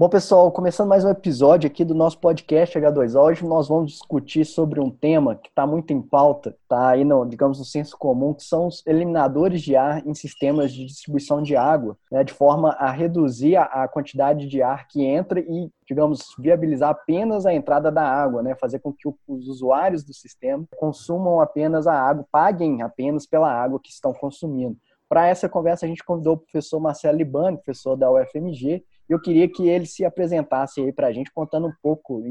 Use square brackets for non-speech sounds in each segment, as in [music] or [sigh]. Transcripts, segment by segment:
Bom, pessoal, começando mais um episódio aqui do nosso podcast H2O. Hoje nós vamos discutir sobre um tema que está muito em pauta, está aí, no, digamos, no senso comum, que são os eliminadores de ar em sistemas de distribuição de água, né, de forma a reduzir a, a, quantidade de ar que entra e, digamos, viabilizar apenas a entrada da água, né, fazer com que os usuários do sistema consumam apenas a água, paguem apenas pela água que estão consumindo. Para essa conversa, a gente convidou o professor Marcelo Libani, professor da UFMG, eu queria que ele se apresentasse aí para a gente, contando um pouco,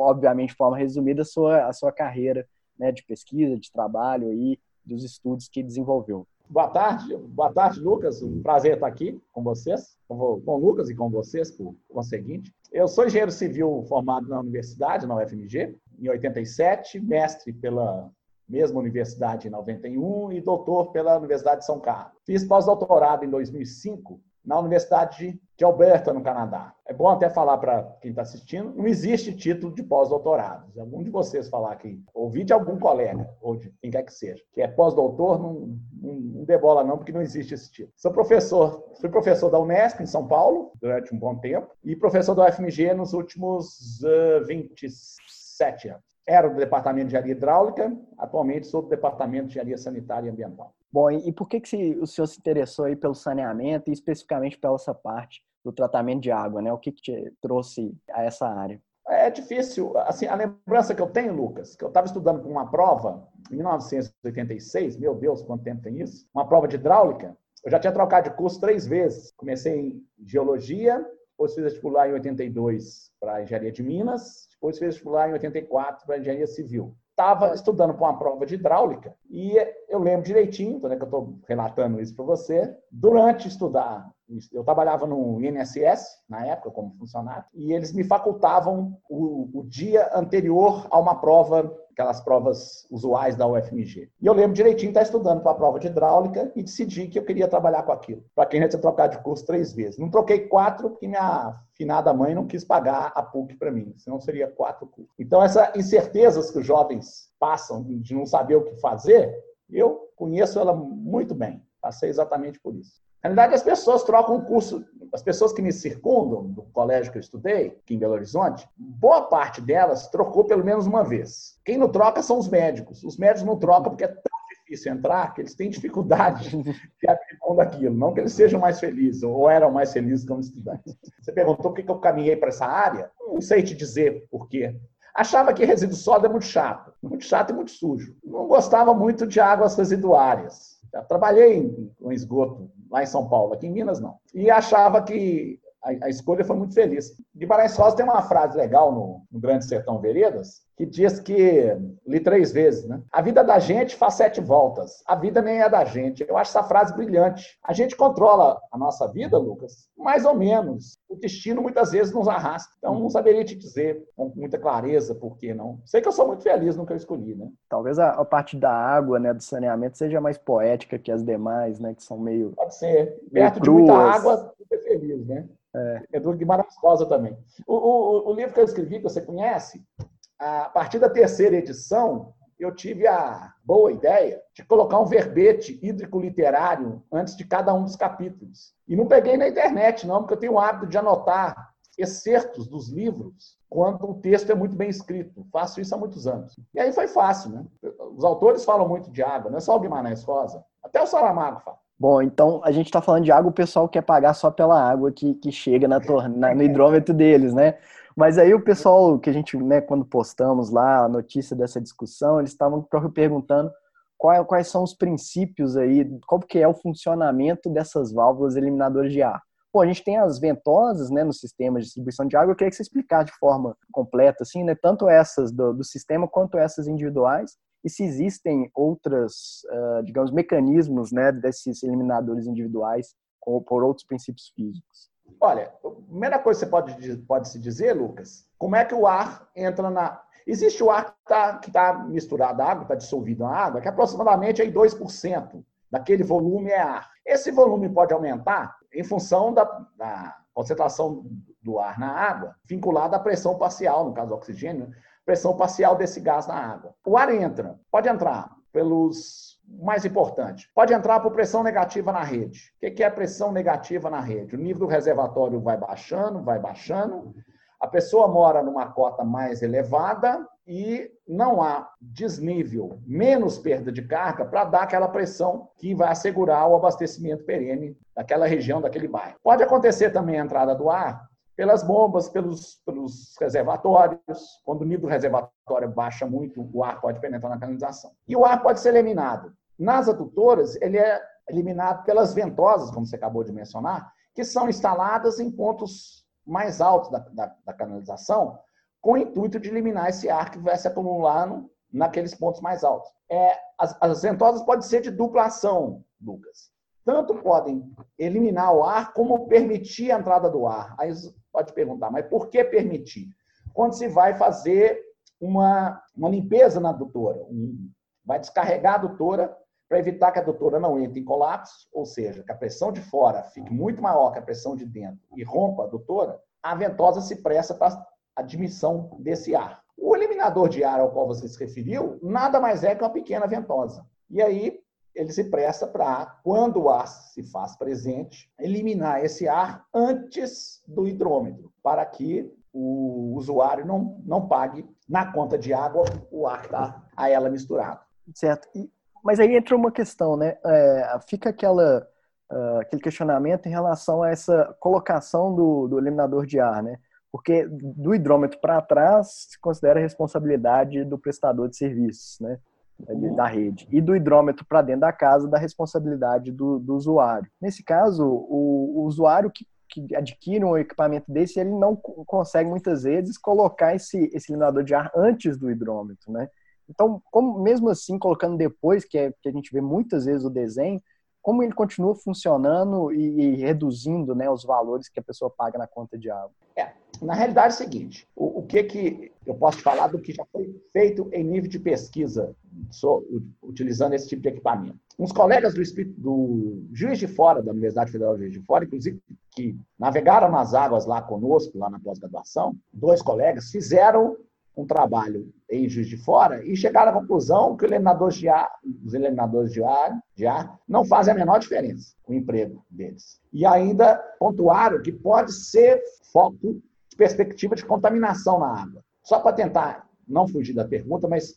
obviamente de forma resumida, a sua, a sua carreira né, de pesquisa, de trabalho aí, dos estudos que desenvolveu. Boa tarde, boa tarde, Lucas. Um prazer estar aqui com vocês, com, com o Lucas e com vocês, por conseguinte. Eu sou engenheiro civil formado na universidade, na UFMG, em 87, mestre pela mesma universidade em 91 e doutor pela Universidade de São Carlos. Fiz pós-doutorado em 2005 na Universidade de Alberta, no Canadá. É bom até falar para quem está assistindo, não existe título de pós-doutorado. Se algum de vocês falar aqui, ouvir de algum colega, ou de quem quer que seja, que é pós-doutor, não, não, não debola não, porque não existe esse título. Sou professor, fui professor da Unesp, em São Paulo, durante um bom tempo, e professor da UFMG nos últimos uh, 27 anos. Era do Departamento de Engenharia Hidráulica, atualmente sou do Departamento de Engenharia Sanitária e Ambiental. Bom, e por que, que o senhor se interessou aí pelo saneamento e especificamente pela essa parte do tratamento de água, né? O que, que te trouxe a essa área? É difícil. Assim, a lembrança que eu tenho, Lucas, que eu estava estudando para uma prova em 1986, meu Deus, quanto tempo tem isso? Uma prova de hidráulica. Eu já tinha trocado de curso três vezes. Comecei em geologia, depois fiz vestibular em 82 para engenharia de Minas, depois fiz vestibular em 84 para engenharia civil. Estava estudando para uma prova de hidráulica e eu lembro direitinho, né, que eu estou relatando isso para você, durante estudar, eu trabalhava no INSS, na época, como funcionário, e eles me facultavam o, o dia anterior a uma prova aquelas provas usuais da UFMG. E eu lembro direitinho estar estudando para a prova de hidráulica e decidi que eu queria trabalhar com aquilo. Para quem já tinha trocado de curso três vezes. Não troquei quatro porque minha finada mãe não quis pagar a PUC para mim, senão seria quatro cursos. Então, essas incertezas que os jovens passam de não saber o que fazer, eu conheço ela muito bem. Passei exatamente por isso. Na realidade, as pessoas trocam o curso, as pessoas que me circundam, do colégio que eu estudei, aqui em Belo Horizonte, boa parte delas trocou pelo menos uma vez. Quem não troca são os médicos. Os médicos não trocam porque é tão difícil entrar que eles têm dificuldade [laughs] de abrir mão daquilo. Não que eles sejam mais felizes, ou eram mais felizes como estudantes. Você perguntou por que eu caminhei para essa área? Não sei te dizer por quê. Achava que resíduo sólido é muito chato, muito chato e muito sujo. Não gostava muito de águas residuárias. Já trabalhei com esgoto lá em São Paulo, aqui em Minas não. E achava que a, a escolha foi muito feliz. Guimarães Rosa tem uma frase legal no, no Grande Sertão Veredas, que diz que, li três vezes, né? A vida da gente faz sete voltas, a vida nem é da gente. Eu acho essa frase brilhante. A gente controla a nossa vida, Lucas, mais ou menos. O destino muitas vezes nos arrasta. Então, não saberia te dizer com muita clareza por que não. Sei que eu sou muito feliz no que eu escolhi, né? Talvez a, a parte da água, né, do saneamento, seja mais poética que as demais, né, que são meio. Pode ser. Perto cruas. de muita água, super feliz, né? É. é do Guimarães Rosa também. O, o, o, livro que eu escrevi, que você conhece, a partir da terceira edição, eu tive a boa ideia de colocar um verbete hídrico literário antes de cada um dos capítulos. E não peguei na internet, não, porque eu tenho o hábito de anotar excertos dos livros quando o texto é muito bem escrito. Faço isso há muitos anos. E aí foi fácil, né? Os autores falam muito de água, não é só o Guimarães Rosa. Até o Saramago fala. Bom, então a gente está falando de água, o pessoal quer pagar só pela água que, que chega na, na, no hidrômetro deles, né? Mas aí o pessoal que a gente, né, quando postamos lá a notícia dessa discussão, eles estavam perguntando qual, quais são os princípios aí, qual que é o funcionamento dessas válvulas eliminadoras de ar. Bom, a gente tem as ventosas, né, no sistema de distribuição de água, eu queria que você explicasse de forma completa, assim, né, tanto essas do, do sistema quanto essas individuais, e se existem outras, uh, digamos, mecanismos né, desses eliminadores individuais por outros princípios físicos. Olha, a primeira coisa que você pode, pode se dizer, Lucas, como é que o ar entra na. Existe o ar que está tá misturado à água, está dissolvido na água, que aproximadamente aí 2% daquele volume é ar. Esse volume pode aumentar em função da, da concentração do ar na água, vinculada à pressão parcial, no caso do oxigênio, pressão parcial desse gás na água. O ar entra, pode entrar pelos mais importante, pode entrar por pressão negativa na rede. O que é pressão negativa na rede? O nível do reservatório vai baixando, vai baixando. A pessoa mora numa cota mais elevada e não há desnível, menos perda de carga para dar aquela pressão que vai assegurar o abastecimento perene daquela região, daquele bairro. Pode acontecer também a entrada do ar pelas bombas, pelos, pelos reservatórios. Quando o nível do reservatório baixa muito, o ar pode penetrar na canalização. E o ar pode ser eliminado. Nas adutoras, ele é eliminado pelas ventosas, como você acabou de mencionar, que são instaladas em pontos mais altos da, da, da canalização, com o intuito de eliminar esse ar que vai se acumulando naqueles pontos mais altos. É, as, as ventosas podem ser de dupla ação, Lucas. Tanto podem eliminar o ar, como permitir a entrada do ar. Aí pode perguntar, mas por que permitir? Quando se vai fazer uma, uma limpeza na adutora, um, vai descarregar a adutora para evitar que a adutora não entre em colapso, ou seja, que a pressão de fora fique muito maior que a pressão de dentro e rompa a adutora, a ventosa se presta para a admissão desse ar. O eliminador de ar ao qual você se referiu nada mais é que uma pequena ventosa. E aí ele se presta para, quando o ar se faz presente, eliminar esse ar antes do hidrômetro, para que o usuário não, não pague na conta de água o ar que está a ela misturado. Certo. E mas aí entra uma questão, né? É, fica aquela, uh, aquele questionamento em relação a essa colocação do, do eliminador de ar, né? Porque do hidrômetro para trás se considera a responsabilidade do prestador de serviços, né? Da rede. E do hidrômetro para dentro da casa, da responsabilidade do, do usuário. Nesse caso, o, o usuário que, que adquire um equipamento desse, ele não consegue muitas vezes colocar esse, esse eliminador de ar antes do hidrômetro, né? Então, como mesmo assim, colocando depois, que, é, que a gente vê muitas vezes o desenho, como ele continua funcionando e, e, reduzindo né, os valores que a pessoa paga na conta de água? É, na realidade é o seguinte, o, o, que, que eu posso falar do que já foi feito em nível de pesquisa utilizando esse tipo de equipamento. Uns colegas do, do Juiz de Fora, da Universidade Federal de Juiz de Fora, inclusive que navegaram nas águas lá conosco, lá na pós-graduação, dois colegas fizeram um trabalho em Juiz de Fora e chegaram à conclusão que de ar, os eliminadores de ar, de ar não fazem a menor diferença o emprego deles. E ainda pontuaram que pode ser foco de perspectiva de contaminação na água. Só para tentar não fugir da pergunta, mas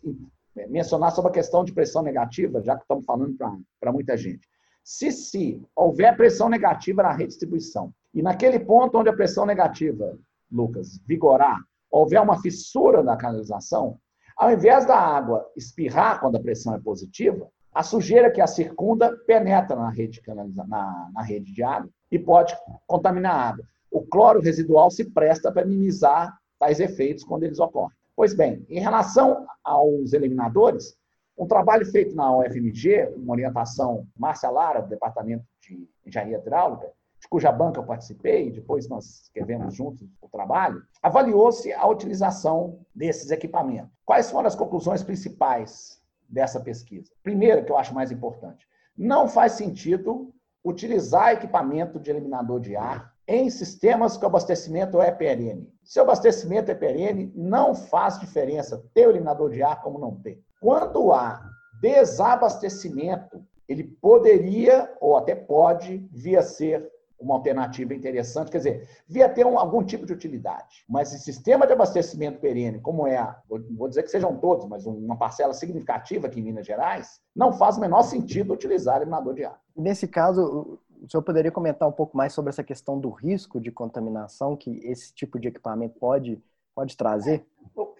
mencionar sobre a questão de pressão negativa, já que estamos falando para muita gente. Se, se houver pressão negativa na redistribuição, e naquele ponto onde a pressão negativa, Lucas, vigorar, houver uma fissura na canalização, ao invés da água espirrar quando a pressão é positiva, a sujeira que a circunda penetra na rede, na, na rede de água e pode contaminar a água. O cloro residual se presta para minimizar tais efeitos quando eles ocorrem. Pois bem, em relação aos eliminadores, um trabalho feito na UFMG, uma orientação Márcia Lara, do Departamento de Engenharia Hidráulica, de cuja banca eu participei, depois nós escrevemos juntos o trabalho, avaliou-se a utilização desses equipamentos. Quais foram as conclusões principais dessa pesquisa? Primeiro, que eu acho mais importante, não faz sentido utilizar equipamento de eliminador de ar em sistemas que o abastecimento é perene. Se o abastecimento é perene, não faz diferença ter o eliminador de ar como não ter. Quando há desabastecimento, ele poderia ou até pode vir a ser uma alternativa interessante, quer dizer, via ter um, algum tipo de utilidade. Mas esse sistema de abastecimento perene, como é, vou, vou dizer que sejam todos, mas uma parcela significativa aqui em Minas Gerais, não faz o menor sentido utilizar eliminador de ar. Nesse caso, o senhor poderia comentar um pouco mais sobre essa questão do risco de contaminação que esse tipo de equipamento pode, pode trazer?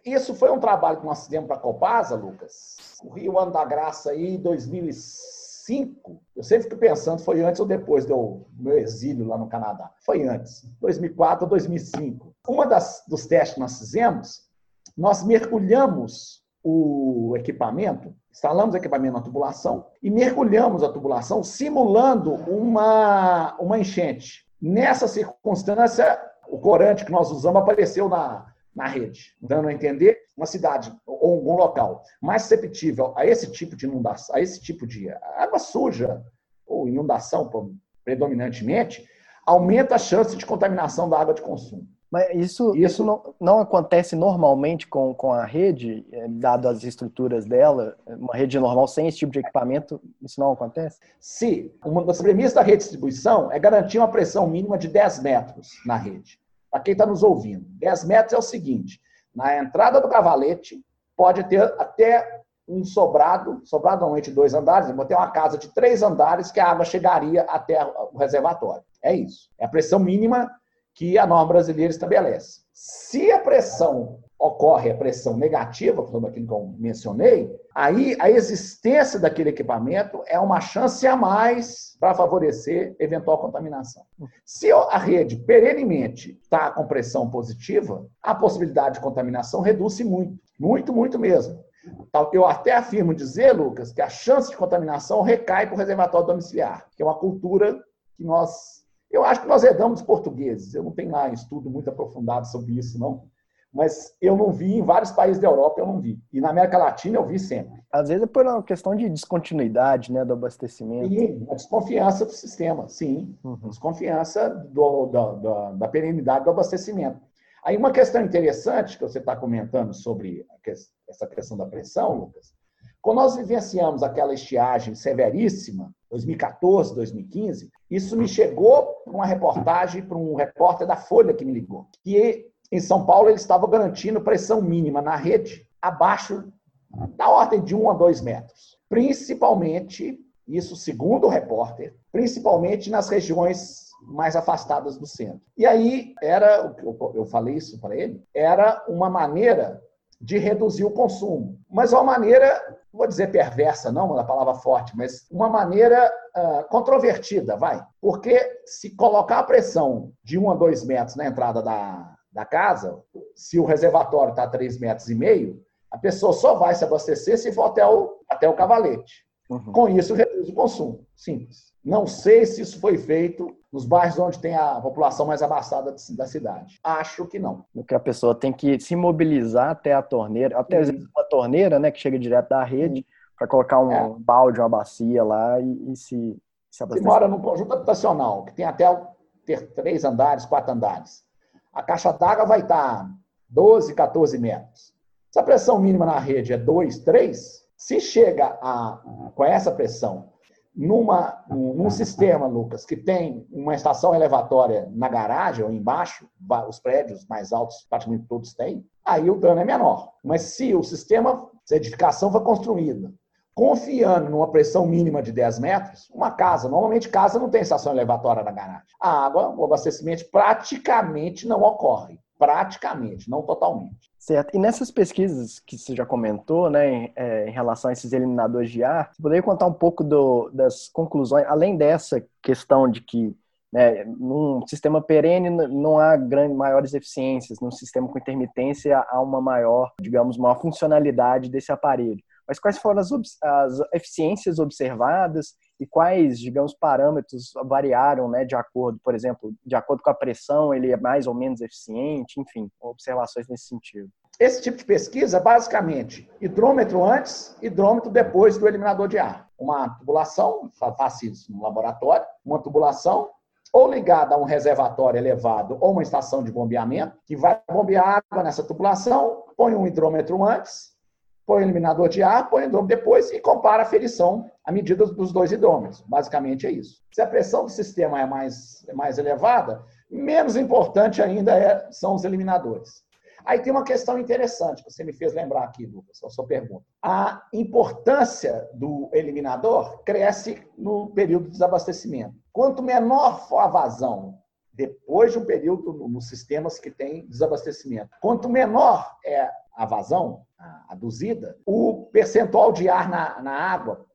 Isso foi um trabalho que nós fizemos para a Copasa, Lucas, o Rio Ano da Graça aí, 2006 2005, eu sempre fico pensando, foi antes ou depois do meu exílio lá no Canadá. Foi antes, 2004 ou 2005. Uma das, dos testes que nós fizemos, nós mergulhamos o equipamento, instalamos o equipamento na tubulação e mergulhamos a tubulação simulando uma, uma enchente. Nessa circunstância, o corante que nós usamos apareceu na, na rede, dando a entender uma cidade ou algum local mais susceptível a esse tipo de inundação, a esse tipo de água suja ou inundação predominantemente, aumenta a chance de contaminação da água de consumo. Mas isso, isso... isso não, não, acontece normalmente com, com a rede, é, dado as estruturas dela? Uma rede normal sem esse tipo de equipamento, isso não acontece? Sim. Uma das premissas da rede de distribuição é garantir uma pressão mínima de 10 metros na rede. Para quem está nos ouvindo, 10 metros é o seguinte: na entrada do cavalete, pode ter até um sobrado, sobrado normalmente dois andares, vou ter uma casa de três andares que a água chegaria até o reservatório. É isso. É a pressão mínima que a norma brasileira estabelece. Se a pressão ocorre a pressão negativa, como aquilo que eu mencionei, aí a existência daquele equipamento é uma chance a mais para favorecer eventual contaminação. Se a rede perenemente está com pressão positiva, a possibilidade de contaminação reduz-se muito, muito, muito mesmo. Eu até afirmo dizer, Lucas, que a chance de contaminação recai para o reservatório domiciliar, que é uma cultura que nós. Eu acho que nós herdamos dos portugueses. Eu não tenho lá estudo muito aprofundado sobre isso, não. Mas eu não vi, em vários países da Europa eu não vi. E na América Latina eu vi sempre. Às vezes é por uma questão de descontinuidade né, do abastecimento. Sim, a desconfiança do sistema, sim. Uhum. Desconfiança do, da, da, da perenidade do abastecimento. Aí uma questão interessante que você está comentando sobre essa questão da pressão, Lucas, quando nós vivenciamos aquela estiagem severíssima, 2014, 2015, isso me chegou para uma reportagem, para um repórter da Folha que me ligou, que em São Paulo ele estava garantindo pressão mínima na rede abaixo da ordem de 1 a 2 metros. Principalmente, isso segundo o repórter, principalmente nas regiões mais afastadas do centro. E aí era, eu falei isso para ele, era uma maneira de reduzir o consumo, mas uma maneira, vou dizer perversa, não, uma palavra forte, mas uma maneira uh, controvertida, vai. Porque se colocar a pressão de 1 a 2 metros na entrada da, da casa, se o reservatório está a 3 metros e meio, a pessoa só vai se abastecer se for até o, até o cavalete. Uhum. Com isso, reduz o consumo. Simples. Não sei se isso foi feito nos bairros onde tem a população mais abastada da cidade. Acho que não. Que a pessoa tem que se mobilizar até a torneira, até às vezes uma torneira, né, que chega direto da rede, para colocar um é. balde, uma bacia lá e, e se, se abastecer. Se mora num conjunto habitacional, que tem até ter três andares, quatro andares, a caixa d'água vai estar 12, 14 metros. Se a pressão mínima na rede é 2, 3, se chega a, com essa pressão numa, num sistema, Lucas, que tem uma estação elevatória na garagem ou embaixo, os prédios mais altos praticamente todos têm, aí o dano é menor. Mas se o sistema de edificação foi construído confiando numa pressão mínima de 10 metros, uma casa, normalmente casa não tem estação elevatória na garagem. A água, o abastecimento praticamente não ocorre. Praticamente, não totalmente. Certo. E nessas pesquisas que você já comentou, né, em, é, relação a esses eliminadores de ar, você poderia contar um pouco do, das conclusões, além dessa questão de que né, num sistema perene não há grandes, maiores eficiências, num sistema com intermitência há uma maior, digamos, uma funcionalidade desse aparelho. Mas quais foram as, as eficiências observadas e quais, digamos, parâmetros variaram, né, de acordo, por exemplo, de acordo com a pressão, ele é mais ou menos eficiente, enfim, observações nesse sentido. Esse tipo de pesquisa, basicamente, hidrômetro antes, hidrômetro depois do eliminador de ar. Uma tubulação, faço isso no laboratório, uma tubulação ou ligada a um reservatório elevado ou uma estação de bombeamento, que vai bombear água nessa tubulação, põe um hidrômetro antes, põe o eliminador de ar, põe o hidrômetro depois e compara a ferição à medida dos dois hidrômetros. Basicamente é isso. Se a pressão do sistema é mais, é mais elevada, menos importante ainda é, são os eliminadores. Aí tem uma questão interessante que você me fez lembrar aqui, Lucas, a sua pergunta. A importância do eliminador cresce no período de desabastecimento. Quanto menor for a vazão depois de um período nos sistemas que tem desabastecimento, quanto menor é a vazão, aduzida, o percentual de ar na, na água,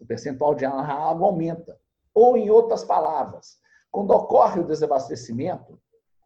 o percentual de ar na água aumenta. Ou, em outras palavras, quando ocorre o desabastecimento,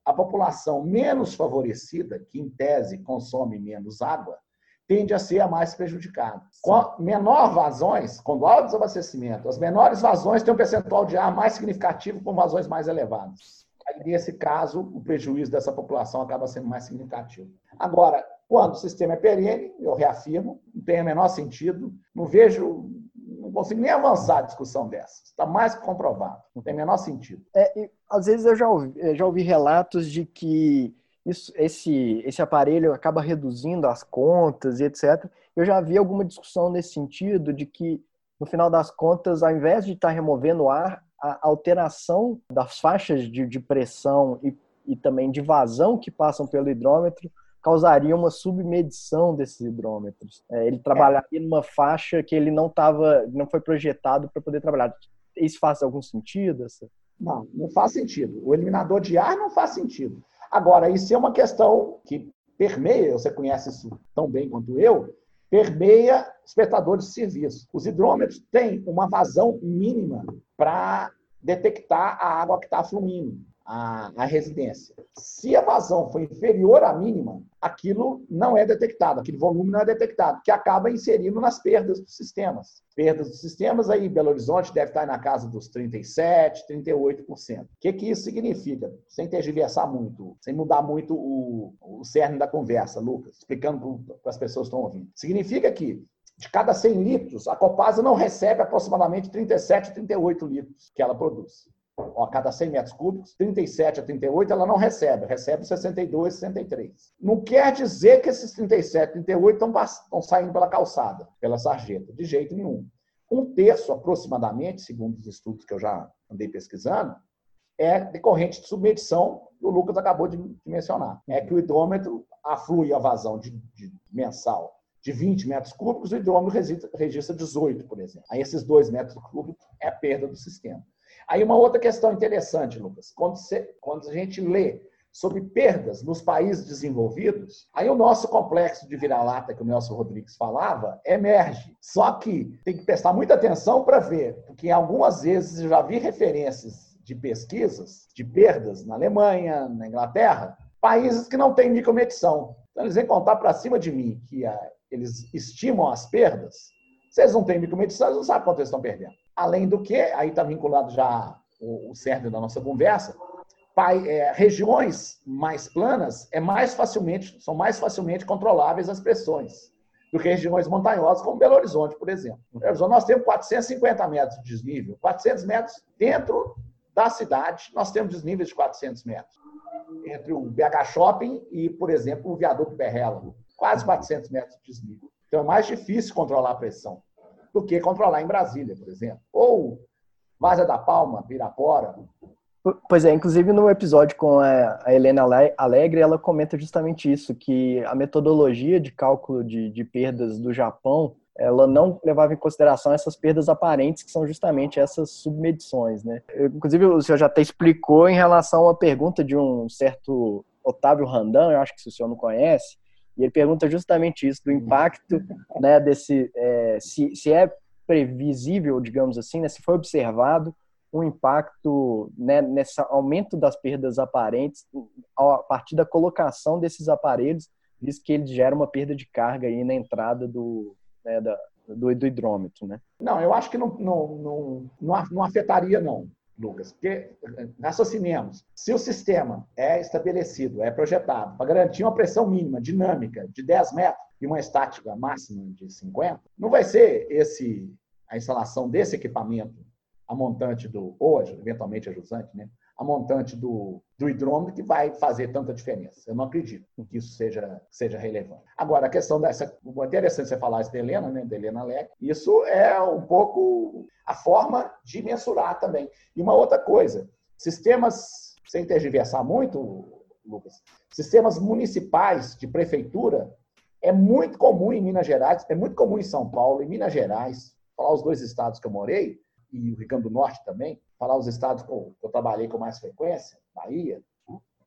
a população menos favorecida, que em tese consome menos água, tende a ser a mais prejudicada. Com menor vazões, quando há o desabastecimento, as menores vazões têm um percentual de ar mais significativo com vazões mais elevadas. Aí, nesse caso, o prejuízo dessa população acaba sendo mais significativo. Agora, quando o sistema é perene, eu reafirmo, não tem o menor sentido, não vejo, não consigo nem avançar a discussão dessa. Está mais que comprovado, não tem o menor sentido. É, às vezes eu já ouvi, eu já ouvi relatos de que isso, esse, esse aparelho acaba reduzindo as contas e etc. Eu já vi alguma discussão nesse sentido de que, no final das contas, ao invés de estar tá removendo o ar, a alteração das faixas de, de pressão e, e também de vazão que passam pelo hidrômetro causaria uma submedição desses hidrômetros. É, ele trabalharia é. numa faixa que ele não estava, não foi projetado para poder trabalhar. Isso faz algum sentido? Essa? Não, não faz sentido. O eliminador de ar não faz sentido. Agora, isso é uma questão que permeia, você conhece isso tão bem quanto eu, permeia espectadores de serviço. Os hidrômetros têm uma vazão mínima para detectar a água que está fluindo a, a, residência. Se a vazão for inferior à mínima, aquilo não é detectado, aquele volume não é detectado, que acaba inserindo nas perdas dos sistemas. Perdas dos sistemas, aí Belo Horizonte deve estar na casa dos 37%, 38%. O que, que isso significa? Sem tergiversar muito, sem mudar muito o, o cerne da conversa, Lucas, explicando para as pessoas que estão ouvindo. Significa que de cada 100 litros, a Copasa não recebe aproximadamente 37, 38 litros que ela produz a cada 100 metros cúbicos, 37 a 38 ela não recebe, recebe 62, 63. Não quer dizer que esses 37, 38 estão, estão saindo pela calçada, pela sarjeta, de jeito nenhum. Um terço, aproximadamente, segundo os estudos que eu já andei pesquisando, é decorrente de submedição, que o Lucas acabou de mencionar. É que o hidrômetro aflui a vazão de, de mensal de 20 metros cúbicos, o hidrômetro registra 18, por exemplo. Aí esses 2 metros cúbicos é a perda do sistema. Aí uma outra questão interessante, Lucas, quando, você, quando a gente lê sobre perdas nos países desenvolvidos, aí o nosso complexo de vira-lata que o Nelson Rodrigues falava emerge. Só que tem que prestar muita atenção para ver, porque algumas vezes eu já vi referências de pesquisas de perdas na Alemanha, na Inglaterra, países que não têm micromedição. Então eles vêm contar para cima de mim que a, eles estimam as perdas. Vocês não têm micromedição, eles não sabem quanto eles estão perdendo. Além do que, aí está vinculado já o, o cerne da nossa conversa, pai, é, regiões mais planas é mais facilmente, são mais facilmente controláveis as pressões do que regiões montanhosas, como Belo Horizonte, por exemplo. Em Belo Horizonte, nós temos 450 metros de desnível, 400 metros dentro da cidade, nós temos desníveis de 400 metros. Entre o BH Shopping e, por exemplo, o viaduto Berrela, quase 400 metros de desnível. Então, é mais difícil controlar a pressão do que controlar em Brasília, por exemplo. Ou Vaza da Palma, Pirapora. Pois é, inclusive no episódio com a Helena Alegre, ela comenta justamente isso, que a metodologia de cálculo de, de perdas do Japão, ela não levava em consideração essas perdas aparentes, que são justamente essas submedições, né? Inclusive, o senhor já até explicou em relação à pergunta de um certo Otávio Randan, eu acho que o senhor não conhece, e ele pergunta justamente isso, do impacto [laughs] né, desse. É, se, se é previsível, digamos assim, né, se foi observado um impacto né, nesse aumento das perdas aparentes a partir da colocação desses aparelhos, visto que ele gera uma perda de carga aí na entrada do, né, da, do, do hidrômetro, né? Não, eu acho que não, não, não, não afetaria, não. Lucas, porque raciocinemos, se o sistema é estabelecido, é projetado para garantir uma pressão mínima, dinâmica, de 10 metros e uma estática máxima de 50, não vai ser esse a instalação desse equipamento, a montante do, ou eventualmente a jusante, né? A montante do, do hidrômetro que vai fazer tanta diferença. Eu não acredito que isso seja, seja relevante. Agora, a questão dessa. É interessante você falar isso da Helena, né? Da Helena Leque. Isso é um pouco a forma de mensurar também. E uma outra coisa: sistemas, sem tergiversar muito, Lucas, sistemas municipais de prefeitura é muito comum em Minas Gerais, é muito comum em São Paulo, em Minas Gerais, falar os dois estados que eu morei, e o Rio Grande do Norte também, falar os estados que eu trabalhei com mais frequência, Bahia,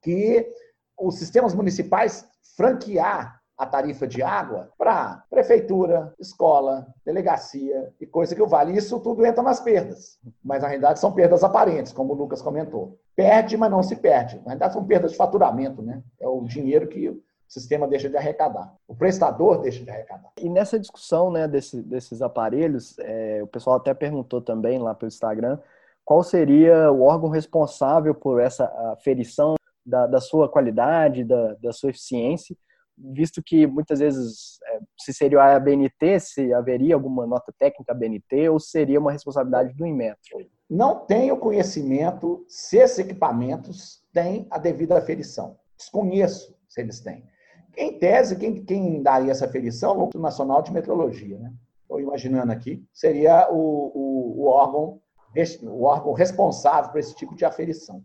que os sistemas municipais franquear a tarifa de água para prefeitura, escola, delegacia e coisa que o vale. Isso tudo entra nas perdas. Mas na realidade são perdas aparentes, como o Lucas comentou. Perde, mas não se perde. Na realidade são perdas de faturamento, né? É o dinheiro que o sistema deixa de arrecadar. O prestador deixa de arrecadar. E nessa discussão né, desse, desses aparelhos, é, o pessoal até perguntou também lá pelo Instagram qual seria o órgão responsável por essa aferição da, da sua qualidade, da, da, sua eficiência, visto que muitas vezes é, se seria a ABNT, se haveria alguma nota técnica ABNT, ou seria uma responsabilidade do Inmetro? Não tenho conhecimento se esses equipamentos têm a devida aferição. Desconheço se eles têm. Em tese, quem, quem daria essa aferição é o Núcleo Nacional de Metrologia. Né? Estou imaginando aqui, seria o, o, o, órgão, o órgão responsável por esse tipo de aferição.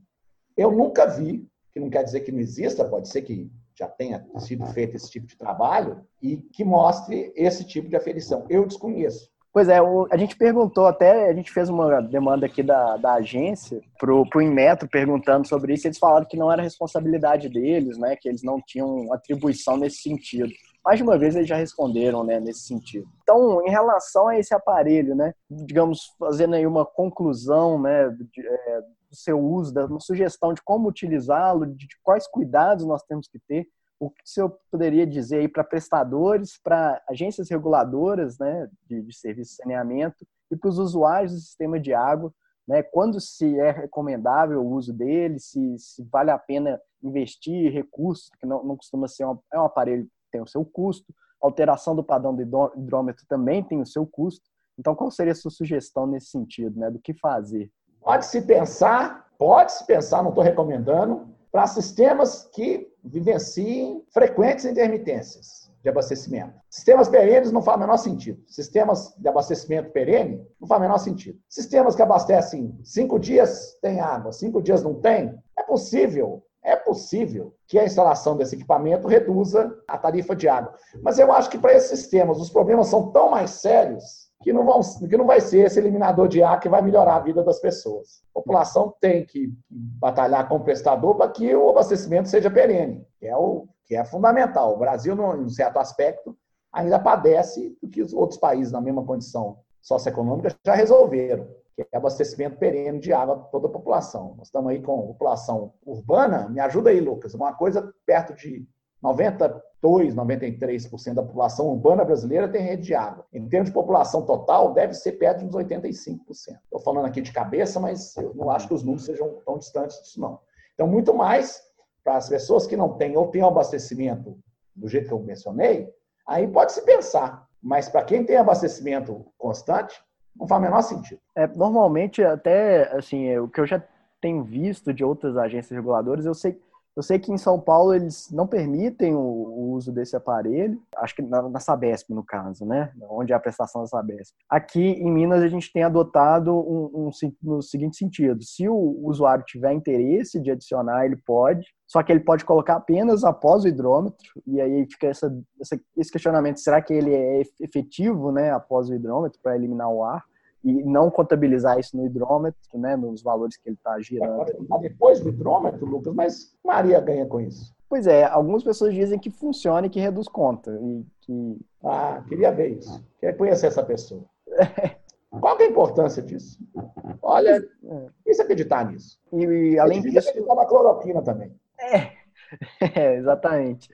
Eu nunca vi, que não quer dizer que não exista, pode ser que já tenha sido feito esse tipo de trabalho, e que mostre esse tipo de aferição. Eu desconheço. Pois é, a gente perguntou até, a gente fez uma demanda aqui da, da agência pro, pro Inmetro perguntando sobre isso, e eles falaram que não era responsabilidade deles, né, que eles não tinham atribuição nesse sentido. Mais de uma vez eles já responderam, né, nesse sentido. Então, em relação a esse aparelho, né, digamos, fazendo aí uma conclusão, né, de, é, do seu uso, da uma sugestão de como utilizá-lo, de quais cuidados nós temos que ter, o que o senhor poderia dizer aí para prestadores, para agências reguladoras né, de, de serviço de saneamento e para os usuários do sistema de água, né, quando se é recomendável o uso dele, se, se vale a pena investir recursos, que não, não costuma ser um, é um aparelho que tem o seu custo, alteração do padrão do hidrômetro também tem o seu custo. Então, qual seria a sua sugestão nesse sentido, né, do que fazer? Pode-se pensar, pode-se pensar, não estou recomendando, para sistemas que vivenciem frequentes intermitências de abastecimento. Sistemas perenes não faz o menor sentido. Sistemas de abastecimento perene não faz o menor sentido. Sistemas que abastecem cinco dias tem água, cinco dias não tem, é possível é possível que a instalação desse equipamento reduza a tarifa de água. Mas eu acho que para esses sistemas os problemas são tão mais sérios que não, vão, que não vai ser esse eliminador de ar que vai melhorar a vida das pessoas. A população tem que batalhar com o prestador para que o abastecimento seja perene, que é, o, que é fundamental. O Brasil, em um certo aspecto, ainda padece do que os outros países na mesma condição socioeconômica já resolveram, que é abastecimento perene de água para toda a população. Nós estamos aí com a população urbana, me ajuda aí, Lucas, uma coisa perto de 92, 93% da população urbana brasileira tem rede de água. Em termos de população total, deve ser perto de uns 85%. Estou falando aqui de cabeça, mas eu não acho que os números sejam tão distantes disso, não. Então, muito mais para as pessoas que não têm ou têm abastecimento do jeito que eu mencionei, aí pode se pensar. Mas para quem tem abastecimento constante, não faz o menor sentido. É, normalmente, até assim, o que eu já tenho visto de outras agências reguladoras, eu sei eu sei que em São Paulo eles não permitem o, uso desse aparelho, acho que na, na, Sabesp, no caso, né? Onde é a prestação da Sabesp. Aqui em Minas a gente tem adotado um, um, no seguinte sentido: se o usuário tiver interesse de adicionar, ele pode, só que ele pode colocar apenas após o hidrômetro, e aí fica essa, essa, esse questionamento: será que ele é efetivo né, após o hidrômetro para eliminar o ar? E não contabilizar isso no hidrômetro, né, nos valores que ele está girando. Depois do hidrômetro, Lucas, mas Maria ganha com isso. Pois é, algumas pessoas dizem que funciona e que reduz conta. E que... Ah, queria ver isso. Queria conhecer essa pessoa. [laughs] Qual é a importância disso? Olha, é. isso acreditar nisso. E, e além disso. acreditar na cloroquina também. É, [laughs] é exatamente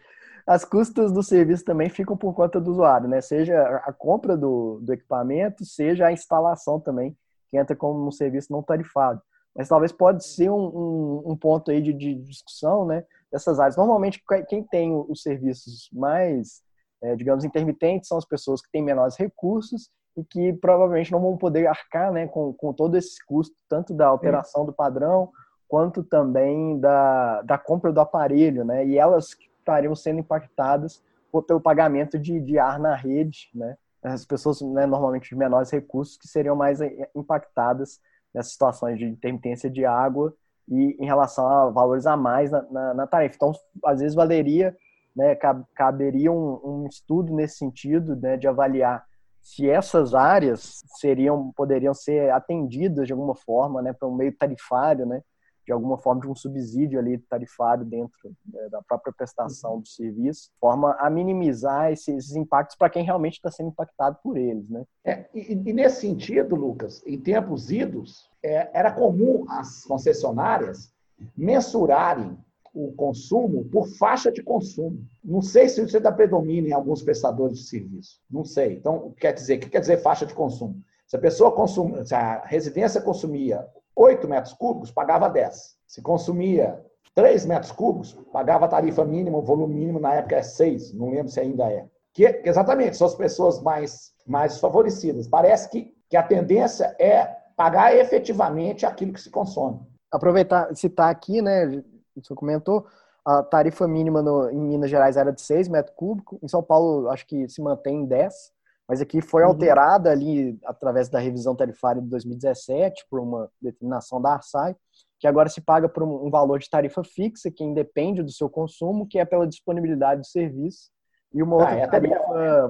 as custas do serviço também ficam por conta do usuário, né? Seja a compra do, do equipamento, seja a instalação também, que entra como um serviço não tarifado. Mas talvez pode ser um, um, um ponto aí de, de, discussão, né? Dessas áreas. Normalmente, quem tem os serviços mais, é, digamos, intermitentes são as pessoas que têm menores recursos e que provavelmente não vão poder arcar né, com, com todo esse custo, tanto da alteração do padrão, quanto também da, da compra do aparelho, né? E elas estariam sendo impactadas pelo pagamento de, de ar na rede, né? As pessoas, né, normalmente de menores recursos, que seriam mais eh, impactadas nessas situações de intermitência de água e em relação a valores a mais na, na, na tarifa. Então, às vezes valeria, né, caberia um, um estudo nesse sentido, né, de avaliar se essas áreas seriam poderiam ser atendidas de alguma forma, né, para um meio tarifário, né, de alguma forma de um subsídio ali tarifário dentro né, da própria prestação uhum. do serviço, forma a minimizar esses, impactos para quem realmente está sendo impactado por eles, né? É, e, e, nesse sentido, Lucas, em tempos idos, é, era comum as concessionárias mensurarem o consumo por faixa de consumo. Não sei se isso ainda predomina em alguns prestadores de serviço. Não sei. Então, quer dizer, o que quer dizer faixa de consumo? Se a pessoa consumia, se a residência consumia 8 metros cúbicos, pagava 10. Se consumia 3 metros cúbicos, pagava a tarifa mínima, o volume mínimo na época é 6, não lembro se ainda é. Que, exatamente, são as pessoas mais, mais desfavorecidas. Parece que, que a tendência é pagar efetivamente aquilo que se consome. Aproveitar, citar aqui, né, você comentou, a tarifa mínima no, em Minas Gerais era de 6 metros cúbicos, em São Paulo acho que se mantém em 10, mas aqui foi uhum. alterada ali através da revisão tarifária de 2017 por uma determinação da ARSAI, que agora se paga por um valor de tarifa fixa, que independe do seu consumo, que é pela disponibilidade de serviço, e uma outra ah, é tarifa,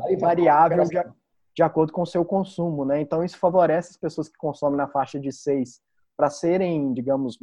tarifa variável de, de, acordo com o seu consumo. Né? Então, isso favorece as pessoas que consomem na faixa de 6 para serem, digamos,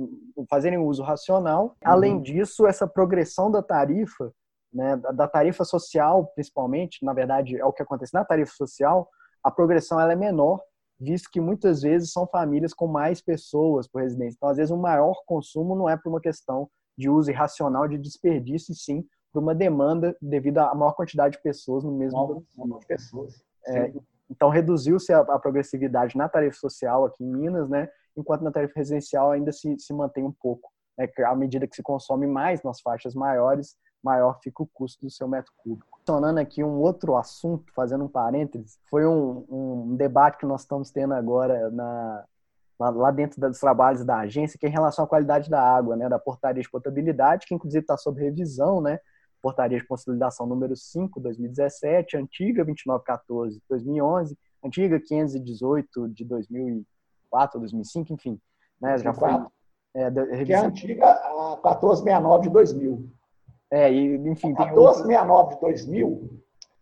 fazerem uso racional. Uhum. Além disso, essa progressão da tarifa, né, da tarifa social, principalmente, na verdade, é o que acontece na tarifa social, a progressão ela é menor, visto que muitas vezes são famílias com mais pessoas por residência. Então, às vezes, o maior consumo não é por uma questão de uso irracional, de desperdício, e sim por uma demanda devido à maior quantidade de pessoas no mesmo número de pessoas. É, então, reduziu-se a, a, progressividade na tarifa social aqui em Minas, né? enquanto na tarifa residencial ainda se, se mantém um pouco. Né? À medida que se consome mais nas faixas maiores, maior fica o custo do seu metro cúbico. Mencionando aqui um outro assunto, fazendo um parênteses, foi um, um debate que nós estamos tendo agora na, lá dentro dos trabalhos da agência, que é em relação à qualidade da água, né, da portaria de potabilidade, que inclusive está sob revisão, né, portaria de consolidação número 5, 2017, antiga 2914, 2011, antiga 518 de 2000 2004, 2005, enfim. Né, já foi, é, que é a antiga a 1469 de 2000. É, e, enfim. A 1469 de 2000,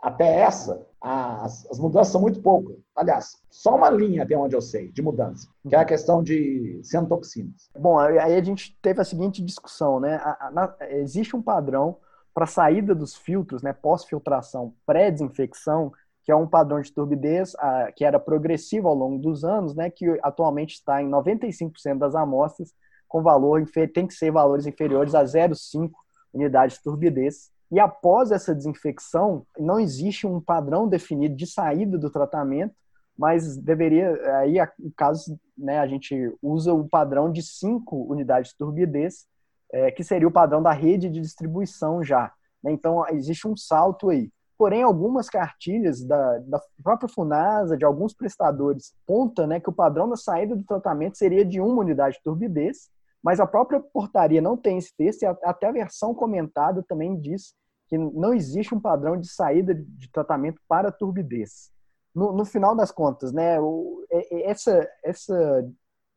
até essa, as, as, mudanças são muito poucas. Aliás, só uma linha até onde eu sei de mudança, que é a questão de cianotoxinas. Bom, aí a gente teve a seguinte discussão, né? A, a, na, existe um padrão para saída dos filtros, né, pós-filtração, pré-desinfecção, que é um padrão de turbidez a, que era progressivo ao longo dos anos, né, que atualmente está em 95% das amostras, com valor tem que ser valores inferiores a 0,5 unidades de turbidez. E após essa desinfecção, não existe um padrão definido de saída do tratamento, mas deveria, aí, no caso, né, a gente usa o padrão de 5 unidades de turbidez, é, que seria o padrão da rede de distribuição já. Né? Então, existe um salto aí. Porém, algumas cartilhas da, da própria FUNASA, de alguns prestadores, conta né, que o padrão da saída do tratamento seria de uma unidade de turbidez, mas a própria portaria não tem esse texto e até a versão comentada também diz que não existe um padrão de saída de tratamento para turbidez. No, no final das contas, né, o, essa, essa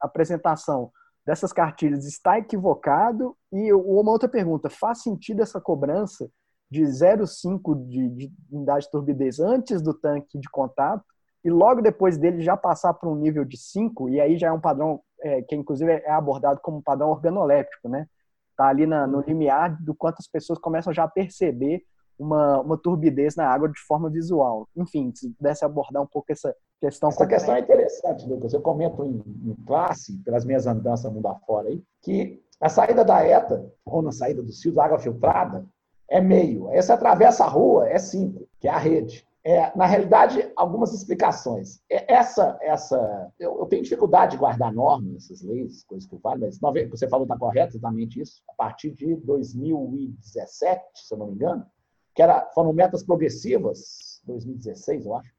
apresentação dessas cartilhas está equivocado e uma outra pergunta, faz sentido essa cobrança de 0,5 de, de unidade de turbidez antes do tanque de contato e logo depois dele já passar para um nível de 5, e aí já é um padrão é, que inclusive é abordado como padrão organoléptico, né? Tá ali na, no limiar do quanto as pessoas começam já a perceber uma, uma turbidez na água de forma visual. Enfim, se pudesse abordar um pouco essa questão. Essa questão é interessante, Lucas. Eu comento em, em classe, pelas minhas andanças mundo afora aí, que a saída da ETA, ou na saída dos fios, água filtrada, é meio. Essa atravessa a rua é cinco, que é a rede. É, na realidade, algumas explicações. É, essa, essa, eu, eu, tenho dificuldade de guardar normas, essas leis, coisas que eu falo, mas você falou está correto exatamente isso. A partir de 2017, se eu não me engano, que era, foram metas progressivas, 2016, eu acho,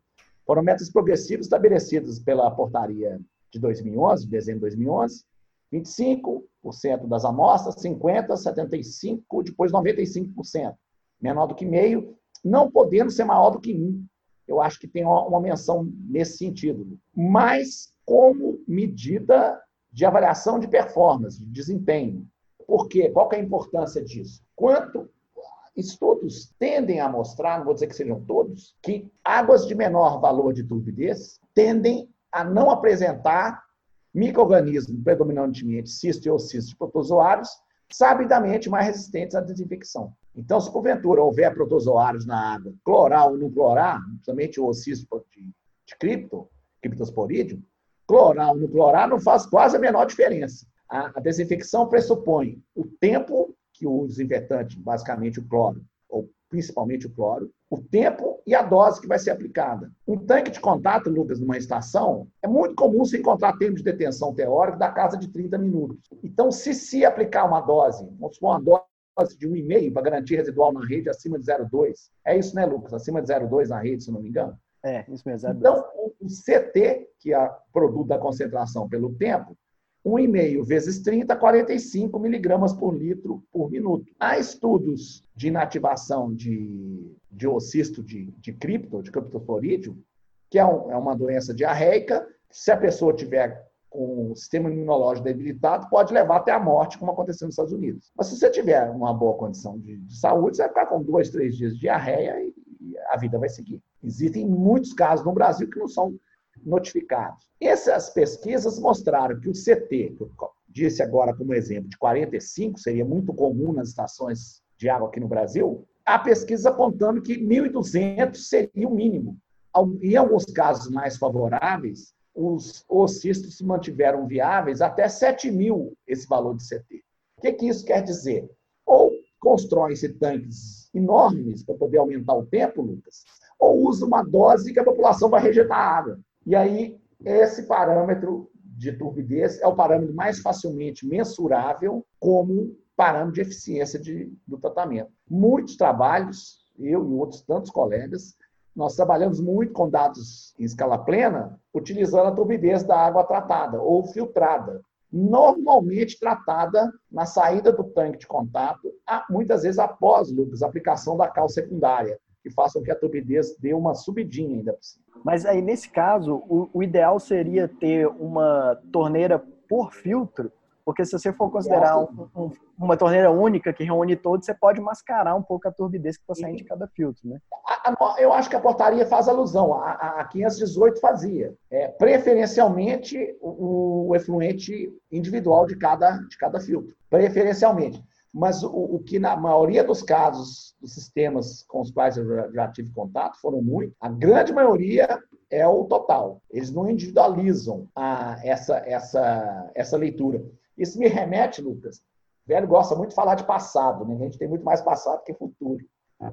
foram metas progressivas estabelecidas pela portaria de 2011, de dezembro de 2011, 25% das amostras, 50%, 75%, depois 95%. Menor do que meio, não podendo ser maior do que 1. Eu acho que tem uma menção nesse sentido. Mas como medida de avaliação de performance, de desempenho. Por quê? Qual é a importância disso? Quanto estudos tendem a mostrar, não vou dizer que sejam todos, que águas de menor valor de turbidez tendem a não apresentar microorganismos predominantemente cisto e ocisto protozoários, sabidamente mais resistentes à desinfecção. Então, se porventura houver protozoários na água, clorar ou não clorar, principalmente o ocisto de, de cripto, criptosporídeo, clorar ou não clorar não faz quase a menor diferença. A, a desinfecção pressupõe o tempo que o desinfetante, basicamente o cloro, principalmente o cloro, o tempo e a dose que vai ser aplicada. Um tanque de contato, Lucas, numa estação, é muito comum se encontrar tempo de detenção teórico da casa de 30 minutos. Então, se se aplicar uma dose, vamos supor uma dose de 1,5 para garantir residual na rede acima de 0,2, é isso, né, Lucas? Acima de 0,2 na rede, se não me engano? É, isso mesmo. Então, o CT, que é o produto da concentração pelo tempo, 1,5 vezes 30, 45 miligramas por litro por minuto. Há estudos de inativação de, de ocisto de, de cripto, de criptoflorídeo, que é, um, é uma doença diarreica. Se a pessoa tiver com o sistema imunológico debilitado, pode levar até a morte, como aconteceu nos Estados Unidos. Mas se você tiver uma boa condição de, de saúde, você vai ficar com dois, três dias de diarreia e, e a vida vai seguir. Existem muitos casos no Brasil que não são notificados. Essas pesquisas mostraram que o CT, que eu disse agora como exemplo, de 45, seria muito comum nas estações de água aqui no Brasil, há pesquisas apontando que 1.200 seria o mínimo. Em alguns casos mais favoráveis, os ocistos se mantiveram viáveis até 7 mil esse valor de CT. O que, que isso quer dizer? Ou constroem-se tanques enormes para poder aumentar o tempo, Lucas, ou usa uma dose que a população vai rejeitar a água. E aí, esse parâmetro de turbidez é o parâmetro mais facilmente mensurável como parâmetro de eficiência de, do tratamento. Muitos trabalhos, eu e outros tantos colegas, nós trabalhamos muito com dados em escala plena, utilizando a turbidez da água tratada ou filtrada. Normalmente tratada na saída do tanque de contato, muitas vezes após, Lucas, aplicação da cal secundária que façam que a turbidez dê uma subidinha ainda por cima. Mas aí, nesse caso, o, o ideal seria ter uma torneira por filtro, porque se você for considerar um, um, uma torneira única que reúne todos, você pode mascarar um pouco a turbidez que está saindo de cada filtro, né? Eu acho que a portaria faz alusão, a, a 518 fazia. É, preferencialmente o, o efluente individual de cada, de cada filtro. Preferencialmente. Mas o, o, que, na maioria dos casos, dos sistemas com os quais eu já, tive contato, foram muito, a grande maioria é o total. Eles não individualizam a, essa, essa, essa leitura. Isso me remete, Lucas. O velho gosta muito de falar de passado, né? A gente tem muito mais passado que futuro,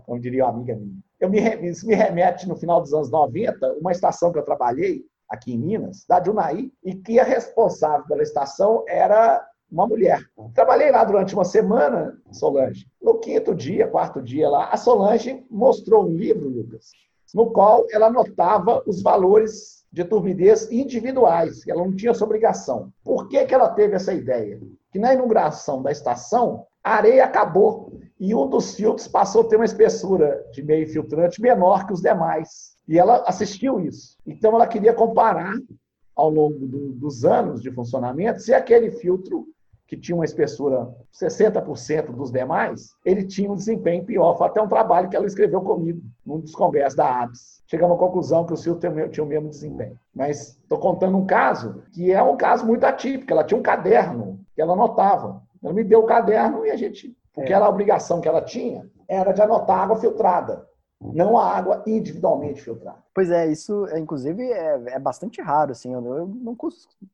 como diria uma amiga minha. Eu me, isso me remete, no final dos anos 90, uma estação que eu trabalhei aqui em Minas, da Junaí, e que a responsável pela estação era uma mulher. Trabalhei lá durante uma semana, Solange. No quinto dia, quarto dia lá, a Solange mostrou um livro, Lucas, no qual ela anotava os valores de turbidez individuais, ela não tinha essa obrigação. Por que, que ela teve essa ideia? Que na inauguração da estação, a areia acabou e um dos filtros passou a ter uma espessura de meio filtrante menor que os demais. E ela assistiu isso. Então ela queria comparar ao longo do, dos anos de funcionamento se aquele filtro que tinha uma espessura 60% dos demais, ele tinha um desempenho pior. Foi até um trabalho que ela escreveu comigo, num dos congressos da ABS. Chegamos à conclusão que o Silvio tinha o mesmo desempenho. Mas estou contando um caso que é um caso muito atípico. Ela tinha um caderno que ela anotava. Ela me deu o caderno e a gente... Porque é. a obrigação que ela tinha era de anotar água filtrada não a água individualmente filtrada. Pois é, isso, é, inclusive, é, é bastante raro, assim, eu não,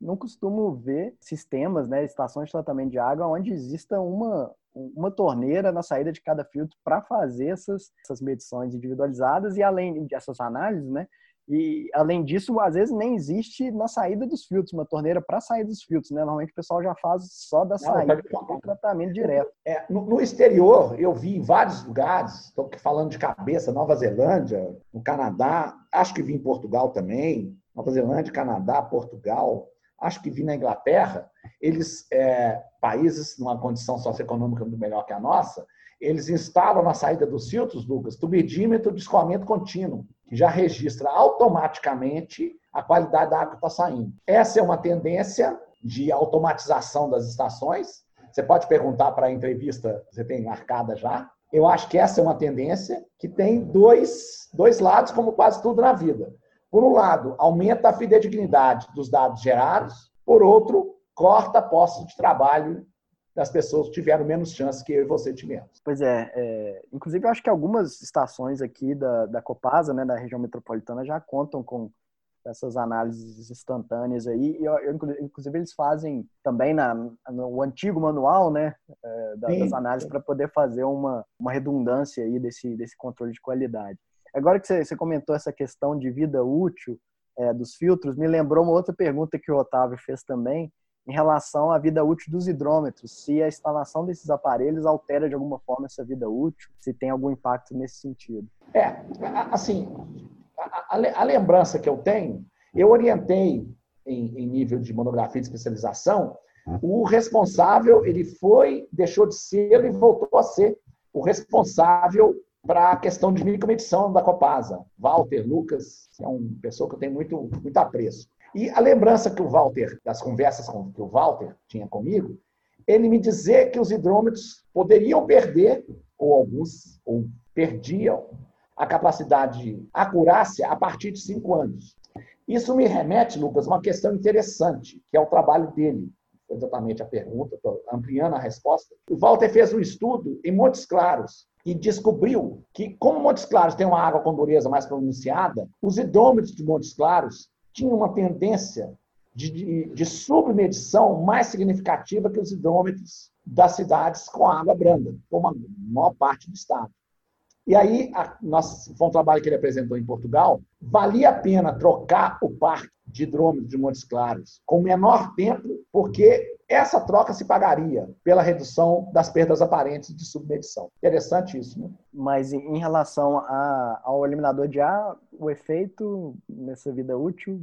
não costumo ver sistemas, né, estações de tratamento de água onde exista uma, uma torneira na saída de cada filtro para fazer essas, essas medições individualizadas e além dessas análises, né, e, além disso, às vezes nem existe na saída dos filtros, uma torneira para sair dos filtros, né? Normalmente o pessoal já faz só da saída do tratamento direto. É, no, no, exterior, eu vi em vários lugares, estou falando de cabeça, Nova Zelândia, no Canadá, acho que vi em Portugal também, Nova Zelândia, Canadá, Portugal, acho que vi na Inglaterra, eles, é, países numa condição socioeconômica muito melhor que a nossa, eles instalam na saída dos filtros, Lucas, tubidímetro de escoamento contínuo que já registra automaticamente a qualidade da água que está saindo. Essa é uma tendência de automatização das estações. Você pode perguntar para a entrevista, você tem marcada já. Eu acho que essa é uma tendência que tem dois, dois lados, como quase tudo na vida. Por um lado, aumenta a fidedignidade dos dados gerados, por outro, corta postos de trabalho das pessoas que tiveram menos chance que eu e você tivemos. Pois é, é, inclusive eu acho que algumas estações aqui da, da Copasa, né, da região metropolitana, já contam com essas análises instantâneas aí. E eu, eu, inclusive eles fazem também na, no antigo manual, né, é, das análises para poder fazer uma, uma redundância aí desse, desse controle de qualidade. Agora que você, você comentou essa questão de vida útil é, dos filtros, me lembrou uma outra pergunta que o Otávio fez também, em relação à vida útil dos hidrômetros, se a instalação desses aparelhos altera de alguma forma essa vida útil, se tem algum impacto nesse sentido. É, assim, a, a, a lembrança que eu tenho, eu orientei em, em, nível de monografia de especialização o responsável, ele foi, deixou de ser e voltou a ser o responsável para a questão de micromedição da Copasa. Walter Lucas é uma pessoa que eu tenho muito, muito apreço. E a lembrança que o Walter, das conversas que o Walter tinha comigo, ele me dizer que os hidrômetros poderiam perder, ou alguns, ou perdiam, a capacidade de acurácia a partir de cinco anos. Isso me remete, Lucas, a uma questão interessante, que é o trabalho dele. Exatamente a pergunta, estou ampliando a resposta. O Walter fez um estudo em Montes Claros e descobriu que, como Montes Claros tem uma água com dureza mais pronunciada, os hidrômetros de Montes Claros tinham uma tendência de, de, de submedição mais significativa que os hidrômetros das cidades com água branda, como a maior parte do estado. E aí, a, nós, foi um trabalho que ele apresentou em Portugal, valia a pena trocar o parque de hidrômetro de Montes Claros com menor tempo, porque essa troca se pagaria pela redução das perdas aparentes de submedição. Interessante isso, né? Mas em relação a, ao eliminador de ar, o efeito nessa vida útil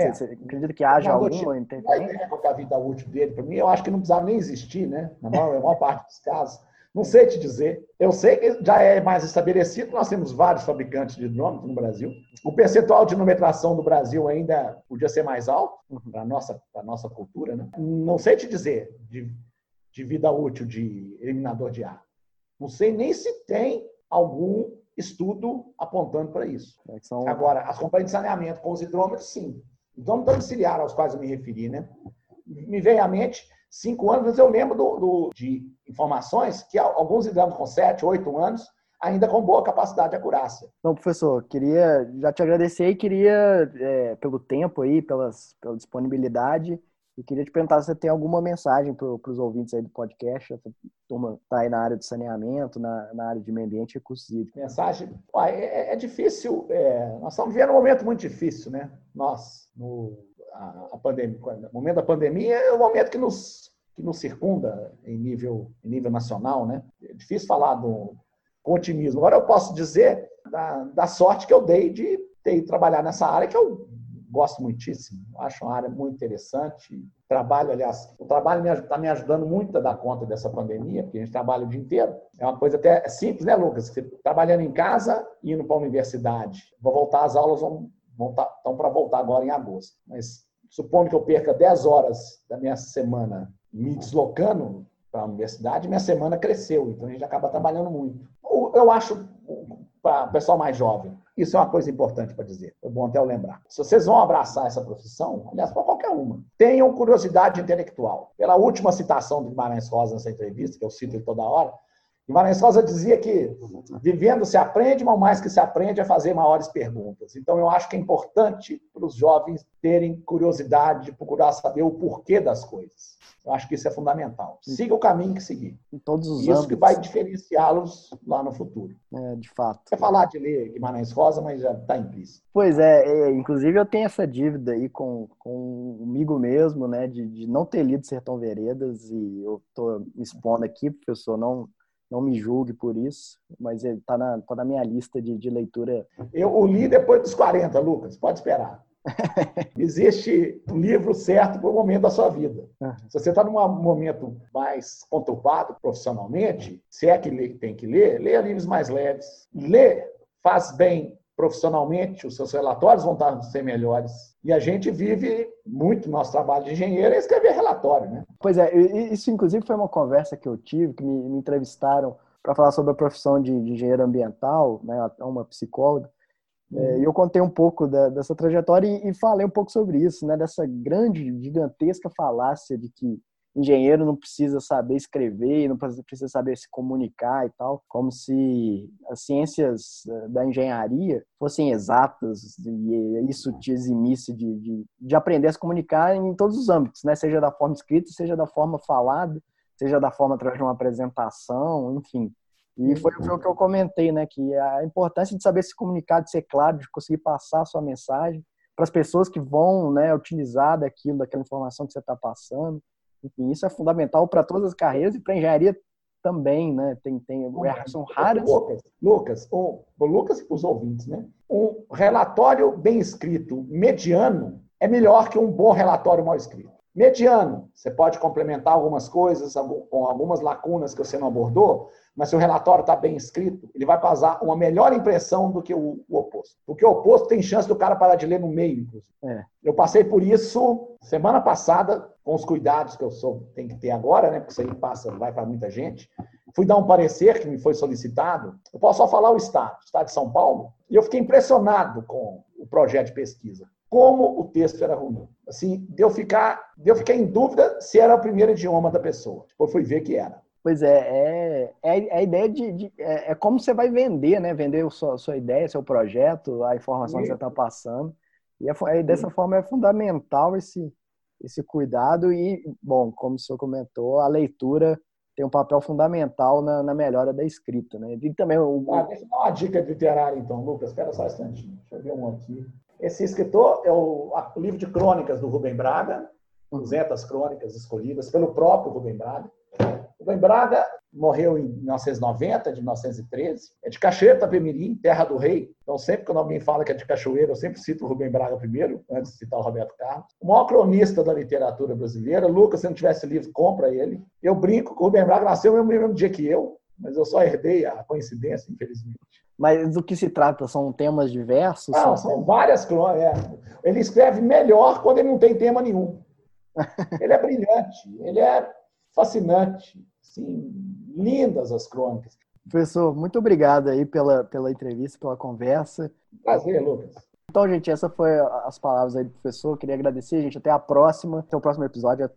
é. Você acredita que haja algum interferência? Qual é a vida útil dele? Para mim, eu acho que não precisava nem existir, né? Na maior, na maior parte dos casos. Não sei te dizer. Eu sei que já é mais estabelecido, nós temos vários fabricantes de hidrômetro no Brasil. O percentual de inometração do Brasil ainda podia ser mais alto, uhum. para a nossa, nossa cultura. Né? Não sei te dizer de, de vida útil de eliminador de ar. Não sei nem se tem algum estudo apontando para isso. É são... Agora, as companhias de saneamento com os hidrômetros, sim. Hidrômetro domiciliar aos quais eu me referi, né? Me vem à mente cinco anos, mas eu lembro do, do, de informações que alguns hidrômetros com sete, oito anos, ainda com boa capacidade de acurácia. Então, professor, queria já te agradecer e queria, é, pelo tempo aí, pelas, pela disponibilidade, e queria te perguntar se você tem alguma mensagem para os ouvintes aí do podcast. Essa turma está aí na área de saneamento, na, na área de meio ambiente e recursos hídricos. Mensagem? É, é, difícil. É, nós estamos vivendo um momento muito difícil, né? Nós, no a, pandemia, o momento da pandemia é o momento que nos, que nos circunda em nível, em nível nacional, né? É difícil falar do, com otimismo. Agora eu posso dizer da, da sorte que eu dei de ter trabalhar nessa área que eu gosto muitíssimo. Acho uma área muito interessante. Trabalho, aliás, o trabalho está me, me, ajudando muito a dar conta dessa pandemia, porque a gente trabalha o dia inteiro. É uma coisa até simples, né, Lucas? Trabalhando em casa indo para a universidade. Vou voltar às aulas, tá, estão para voltar agora em agosto. Mas supondo que eu perca 10 horas da minha semana me deslocando para a universidade, minha semana cresceu. Então a gente acaba trabalhando muito. Eu acho, para o pessoal mais jovem, isso é uma coisa importante para dizer. É bom até eu lembrar. Se vocês vão abraçar essa profissão, aliás, para qualquer uma, tenham curiosidade intelectual. Pela última citação do Guimarães Rosa nessa entrevista, que eu cito ele toda hora, Guimarães Rosa dizia que vivendo se aprende, mas mais que se aprende é fazer maiores perguntas. Então, eu acho que é importante para os jovens terem curiosidade de procurar saber o porquê das coisas. Eu acho que isso é fundamental. Siga o caminho que seguir. Em todos os Isso âmbitos. que vai diferenciá-los lá no futuro. É, de fato. Quer falar de ler Guimarães Rosa, mas já está implícito. Pois é, é, inclusive eu tenho essa dívida aí com, comigo mesmo, né, de, de não ter lido Sertão Veredas, e eu estou me expondo aqui, professor, não, não me julgue por isso, mas ele está na, tá na minha lista de, de leitura. Eu o li depois dos 40, Lucas, pode esperar. [laughs] Existe um livro certo para o momento da sua vida. Se você está num momento mais conturbado profissionalmente, se é que tem que ler, leia livros mais leves. Lê faz bem profissionalmente, os seus relatórios vão estar ser melhores. E a gente vive muito nosso trabalho de engenheiro é escrever relatório, né? Pois é, isso inclusive foi uma conversa que eu tive, que me, me entrevistaram para falar sobre a profissão de, de, engenheiro ambiental, né, uma psicóloga. É, uhum. e eu contei um pouco da, dessa trajetória e, e, falei um pouco sobre isso, né, dessa grande, gigantesca falácia de que engenheiro não precisa saber escrever, não precisa saber se comunicar e tal, como se as ciências eh, da engenharia fossem exatas e isso te eximisse de, de, de aprender a se comunicar em todos os âmbitos, né? seja da forma escrita, seja da forma falada, seja da forma através de uma apresentação, enfim. E foi, foi, o que eu comentei, né? Que a importância de saber se comunicar, de ser claro, de conseguir passar a sua mensagem para as pessoas que vão né, utilizar daquilo, daquela informação que você está passando. Enfim, isso é fundamental para todas as carreiras e para a engenharia também, né? Tem, tem, são raras. Lucas, Lucas, o, o Lucas e os ouvintes, né? Um relatório bem escrito, mediano, é melhor que um bom relatório mal escrito. Mediano, você pode complementar algumas coisas com algumas lacunas que você não abordou, mas se o relatório está bem escrito, ele vai passar uma melhor impressão do que o, o, oposto. Porque o oposto tem chance do cara parar de ler no meio, inclusive. É. Eu passei por isso semana passada, com os cuidados que eu sou, tem que ter agora, né? Porque isso aí passa, vai para muita gente. Fui dar um parecer que me foi solicitado. Eu posso só falar o Estado, o Estado de São Paulo, e eu fiquei impressionado com o projeto de pesquisa como o texto era ruim. Assim, de eu ficar, de eu ficar em dúvida se era o primeiro idioma da pessoa. Depois fui ver que era. Pois é, é, é, é a ideia de, de é, é, como você vai vender, né? Vender a sua, sua ideia, seu projeto, a informação Sim. que você está passando. E é, dessa forma é fundamental esse, esse cuidado e, bom, como o senhor comentou, a leitura tem um papel fundamental na, na melhora da escrita, né? E também o... Ah, deixa eu dar uma dica literária, então, Lucas. Espera só um instantinho. Deixa eu ver um aqui. Esse escritor é o, o livro de crônicas do Rubem Braga, 200 crônicas escolhidas pelo próprio Rubem Braga. Rubem Braga morreu em 1990, de 1913. É de Cachoeira Tapemirim, terra do rei. Então, sempre que alguém fala que é de Cachoeira, eu sempre cito o Rubem Braga primeiro, antes de citar o Roberto Carlos. O maior cronista da literatura brasileira. Lucas, se não tivesse livro, compra ele. Eu brinco que o Rubem Braga nasceu no mesmo dia que eu, mas eu só herdei a coincidência, infelizmente. Mas do que se trata? São temas diversos? Não, são, são várias crônicas. É. Ele escreve melhor quando ele não tem tema nenhum. [laughs] Ele é brilhante, ele é fascinante. Sim, lindas as crônicas. Professor, muito obrigado aí pela, pela entrevista, pela conversa. Prazer, Lucas. Então, gente, essas foram as palavras aí do professor. Queria agradecer, gente. Até a próxima. Até o próximo episódio.